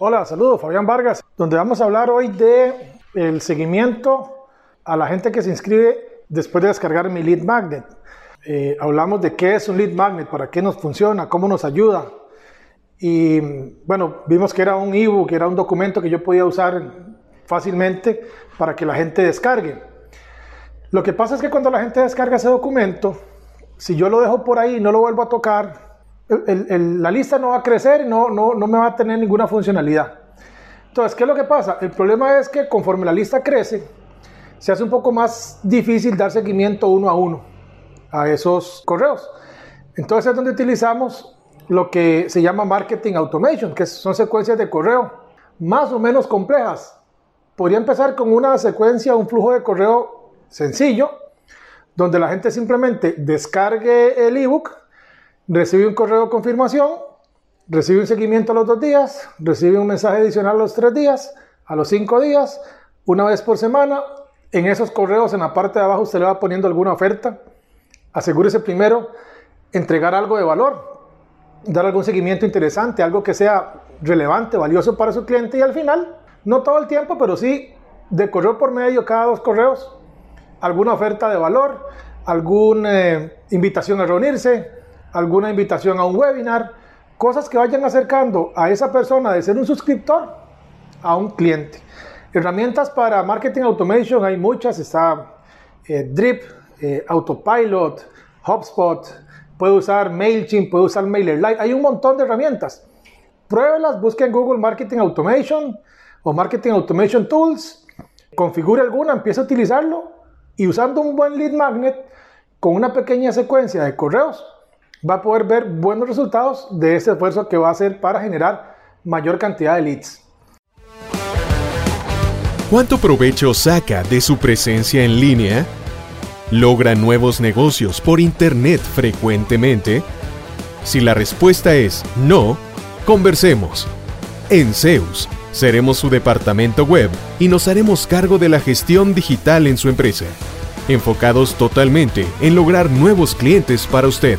Hola, saludos, Fabián Vargas, donde vamos a hablar hoy de el seguimiento a la gente que se inscribe después de descargar mi lead magnet. Eh, hablamos de qué es un lead magnet, para qué nos funciona, cómo nos ayuda. Y bueno, vimos que era un ebook, era un documento que yo podía usar fácilmente para que la gente descargue. Lo que pasa es que cuando la gente descarga ese documento, si yo lo dejo por ahí y no lo vuelvo a tocar, la lista no va a crecer no, no, no me va a tener ninguna funcionalidad. Entonces, ¿qué es lo que pasa? El problema es que conforme la lista crece, se hace un poco más difícil dar seguimiento uno a uno a esos correos. Entonces es donde utilizamos lo que se llama marketing automation, que son secuencias de correo más o menos complejas. Podría empezar con una secuencia, un flujo de correo sencillo, donde la gente simplemente descargue el ebook recibe un correo de confirmación, recibe un seguimiento a los dos días, recibe un mensaje adicional a los tres días, a los cinco días, una vez por semana. En esos correos, en la parte de abajo, usted le va poniendo alguna oferta. Asegúrese primero entregar algo de valor, dar algún seguimiento interesante, algo que sea relevante, valioso para su cliente y al final, no todo el tiempo, pero sí de correo por medio, cada dos correos, alguna oferta de valor, alguna eh, invitación a reunirse, alguna invitación a un webinar, cosas que vayan acercando a esa persona de ser un suscriptor a un cliente. Herramientas para marketing automation hay muchas, está eh, Drip, eh, Autopilot, HubSpot, puede usar MailChimp, puede usar MailerLite, hay un montón de herramientas. Pruébelas, busque en Google Marketing Automation o Marketing Automation Tools, configure alguna, empiece a utilizarlo y usando un buen lead magnet con una pequeña secuencia de correos, va a poder ver buenos resultados de ese esfuerzo que va a hacer para generar mayor cantidad de leads. ¿Cuánto provecho saca de su presencia en línea? ¿Logra nuevos negocios por Internet frecuentemente? Si la respuesta es no, conversemos. En Zeus, seremos su departamento web y nos haremos cargo de la gestión digital en su empresa, enfocados totalmente en lograr nuevos clientes para usted.